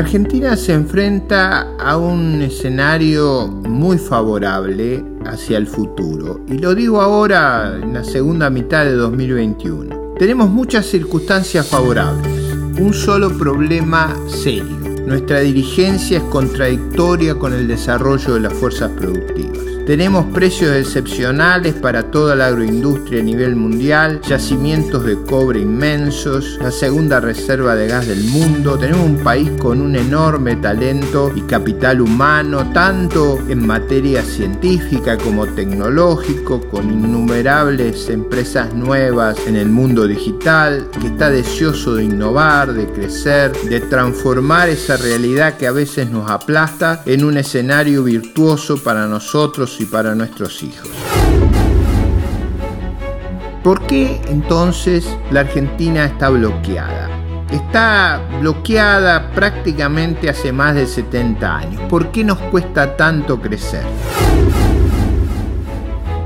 Argentina se enfrenta a un escenario muy favorable hacia el futuro. Y lo digo ahora en la segunda mitad de 2021. Tenemos muchas circunstancias favorables, un solo problema serio. Nuestra dirigencia es contradictoria con el desarrollo de las fuerzas productivas. Tenemos precios excepcionales para toda la agroindustria a nivel mundial, yacimientos de cobre inmensos, la segunda reserva de gas del mundo. Tenemos un país con un enorme talento y capital humano, tanto en materia científica como tecnológico, con innumerables empresas nuevas en el mundo digital, que está deseoso de innovar, de crecer, de transformar esa realidad que a veces nos aplasta en un escenario virtuoso para nosotros y para nuestros hijos. ¿Por qué entonces la Argentina está bloqueada? Está bloqueada prácticamente hace más de 70 años. ¿Por qué nos cuesta tanto crecer?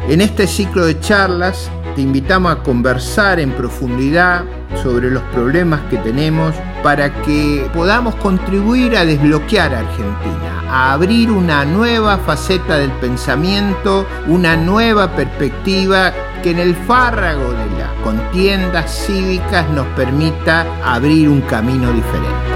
En este ciclo de charlas te invitamos a conversar en profundidad sobre los problemas que tenemos para que podamos contribuir a desbloquear a Argentina, a abrir una nueva faceta del pensamiento, una nueva perspectiva que en el fárrago de las contiendas cívicas nos permita abrir un camino diferente.